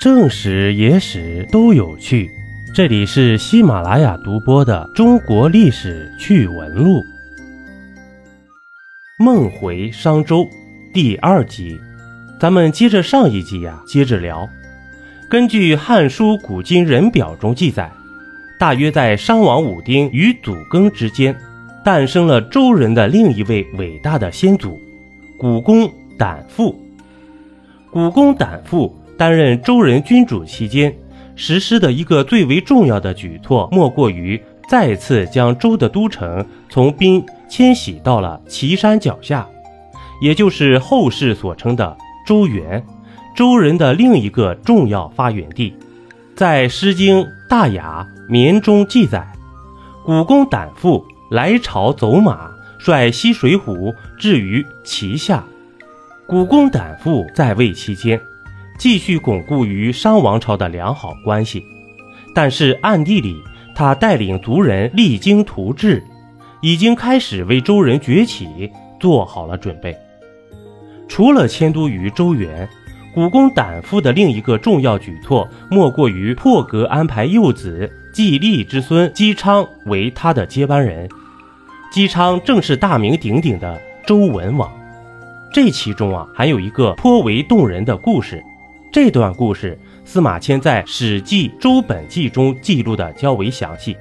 正史、野史都有趣，这里是喜马拉雅独播的《中国历史趣闻录》。梦回商周第二集，咱们接着上一集呀，接着聊。根据《汉书·古今人表》中记载，大约在商王武丁与祖庚之间，诞生了周人的另一位伟大的先祖——古公胆父。古公胆父。担任周人君主期间，实施的一个最为重要的举措，莫过于再次将周的都城从滨迁徙到了岐山脚下，也就是后世所称的周原，周人的另一个重要发源地。在《诗经·大雅·绵》中记载，古公胆父来朝走马，率西水浒至于岐下。古公胆父在位期间。继续巩固与商王朝的良好关系，但是暗地里，他带领族人励精图治，已经开始为周人崛起做好了准备。除了迁都于周原，古公胆父的另一个重要举措，莫过于破格安排幼子季历之孙姬昌为他的接班人。姬昌正是大名鼎鼎的周文王。这其中啊，还有一个颇为动人的故事。这段故事，司马迁在《史记·周本纪》中记录的较为详细。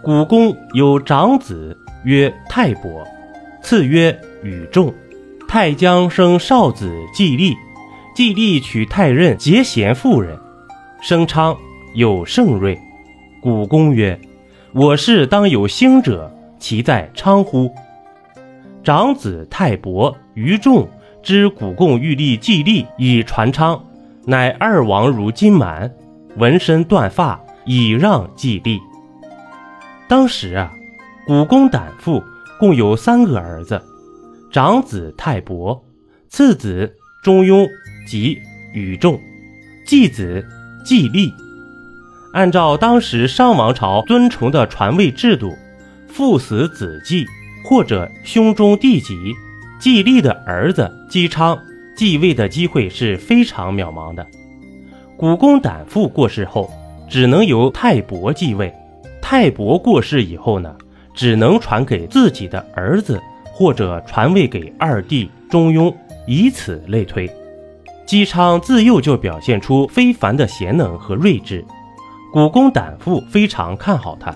古公有长子曰泰伯，次曰禹仲。泰将生少子季历，季历娶泰任结贤妇人，生昌，有盛瑞。古公曰：“我是当有兴者，其在昌乎？”长子泰伯、于仲知古公欲立季历以传昌。乃二王如金满，纹身断发，以让季历。当时啊，古公胆父共有三个儿子：长子泰伯，次子中庸及禹仲，继子季历。按照当时商王朝尊崇的传位制度，父死子继，或者兄终弟及，季历的儿子姬昌。继位的机会是非常渺茫的。古公胆父过世后，只能由泰伯继位。泰伯过世以后呢，只能传给自己的儿子，或者传位给二弟中庸，以此类推。姬昌自幼就表现出非凡的贤能和睿智，古公胆父非常看好他，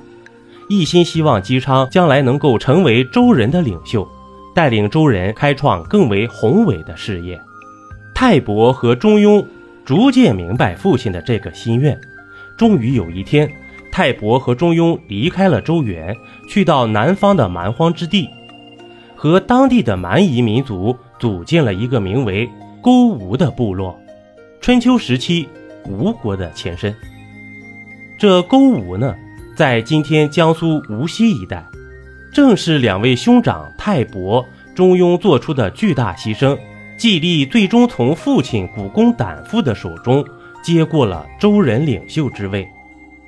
一心希望姬昌将来能够成为周人的领袖，带领周人开创更为宏伟的事业。泰伯和中庸逐渐明白父亲的这个心愿，终于有一天，泰伯和中庸离开了周原，去到南方的蛮荒之地，和当地的蛮夷民族组建了一个名为勾吴的部落，春秋时期吴国的前身。这勾吴呢，在今天江苏无锡一带，正是两位兄长泰伯、中庸做出的巨大牺牲。季历最终从父亲古公胆父的手中接过了周人领袖之位。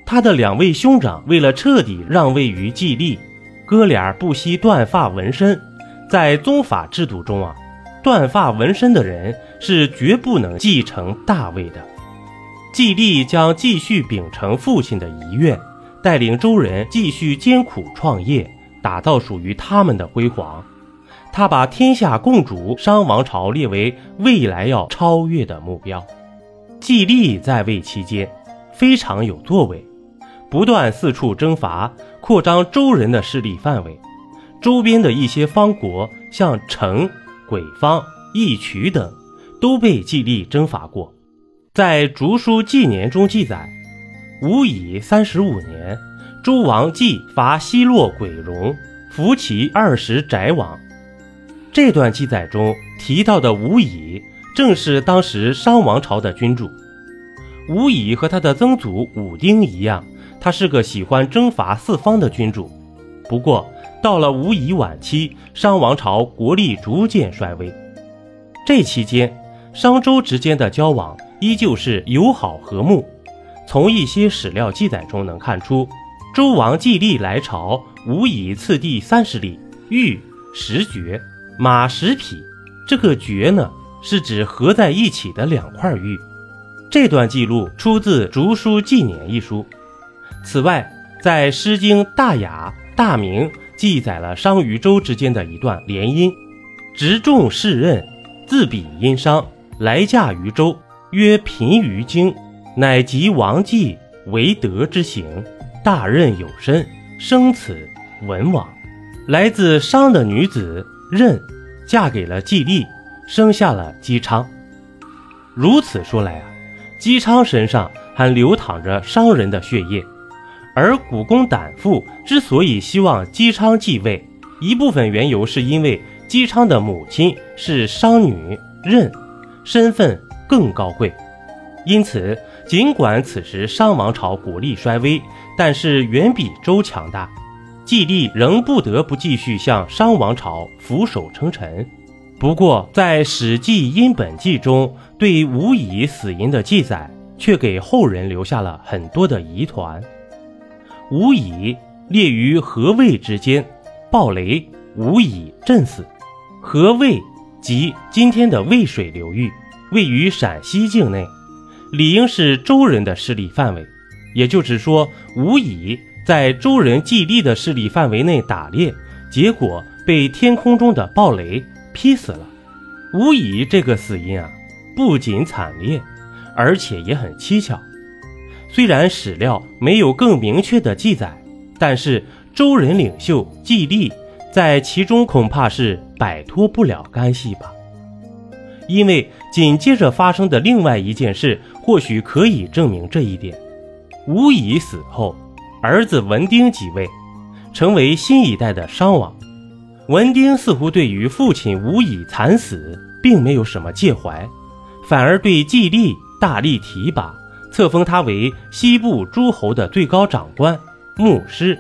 他的两位兄长为了彻底让位于季历，哥俩不惜断发纹身。在宗法制度中啊，断发纹身的人是绝不能继承大位的。季历将继续秉承父亲的遗愿，带领周人继续艰苦创业，打造属于他们的辉煌。他把天下共主商王朝列为未来要超越的目标。季历在位期间非常有作为，不断四处征伐，扩张周人的势力范围。周边的一些方国，像成、鬼方、义渠等，都被季历征伐过。在《竹书纪年》中记载，武乙三十五年，周王季伐西洛鬼戎，伏其二十宅王。这段记载中提到的吴乙，正是当时商王朝的君主。吴乙和他的曾祖武丁一样，他是个喜欢征伐四方的君主。不过，到了吴乙晚期，商王朝国力逐渐衰微。这期间，商周之间的交往依旧是友好和睦。从一些史料记载中能看出，周王季历来朝，吴乙次第三十里，遇十爵。马石匹，这个爵呢，是指合在一起的两块玉。这段记录出自《竹书纪年》一书。此外，在《诗经·大雅·大明》记载了商与周之间的一段联姻：“执重士任，自比殷商，来嫁于周，曰贫于京，乃及王季为德之行，大任有身，生此文王。”来自商的女子任，嫁给了季历，生下了姬昌。如此说来啊。姬昌身上还流淌着商人的血液，而古公胆父之所以希望姬昌继位，一部分缘由是因为姬昌的母亲是商女任，身份更高贵。因此，尽管此时商王朝国力衰微，但是远比周强大，季历仍不得不继续向商王朝俯首称臣。不过，在《史记·殷本纪》中，对吴乙死因的记载却给后人留下了很多的疑团。吴乙列于河渭之间，暴雷，吴乙震死。河渭即今天的渭水流域，位于陕西境内，理应是周人的势力范围。也就是说，吴乙在周人季历的势力范围内打猎，结果被天空中的暴雷。劈死了，无疑这个死因啊，不仅惨烈，而且也很蹊跷。虽然史料没有更明确的记载，但是周人领袖季历在其中恐怕是摆脱不了干系吧。因为紧接着发生的另外一件事，或许可以证明这一点。吴乙死后，儿子文丁即位，成为新一代的商王。文丁似乎对于父亲吴乙惨死并没有什么介怀，反而对季历大力提拔，册封他为西部诸侯的最高长官、牧师，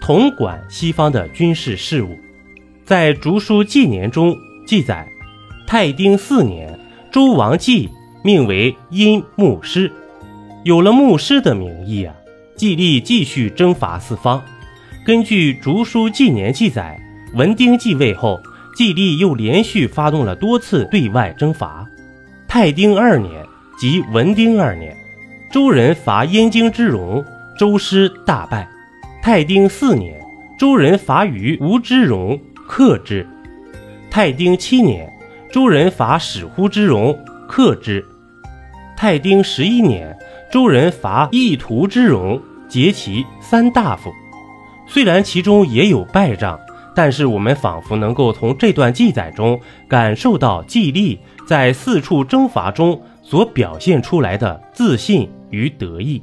统管西方的军事事务。在《竹书纪年》中记载，太丁四年，周王季命为殷牧师。有了牧师的名义啊，季历继续征伐四方。根据《竹书纪年》记载。文丁继位后，季历又连续发动了多次对外征伐。太丁二年，即文丁二年，周人伐燕京之戎，周师大败。太丁四年，周人伐于吴之戎，克之。太丁七年，周人伐史乎之戎，克之。太丁十一年，周人伐义屠之戎，劫其三大夫。虽然其中也有败仗。但是我们仿佛能够从这段记载中感受到季历在四处征伐中所表现出来的自信与得意。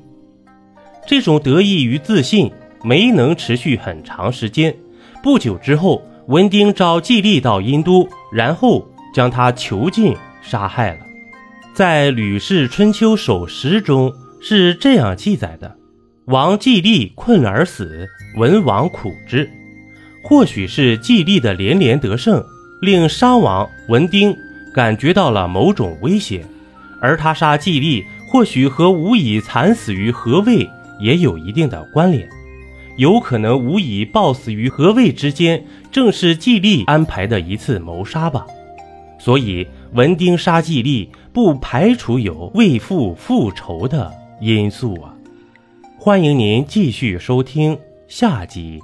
这种得意与自信没能持续很长时间。不久之后，文丁召季历到殷都，然后将他囚禁杀害了。在《吕氏春秋首十》中是这样记载的：“王季历困而死，文王苦之。”或许是季历的连连得胜，令商王文丁感觉到了某种威胁，而他杀季历，或许和吴乙惨死于何渭也有一定的关联。有可能吴乙暴死于何渭之间，正是季历安排的一次谋杀吧。所以文丁杀季历，不排除有为父复仇的因素啊。欢迎您继续收听下集。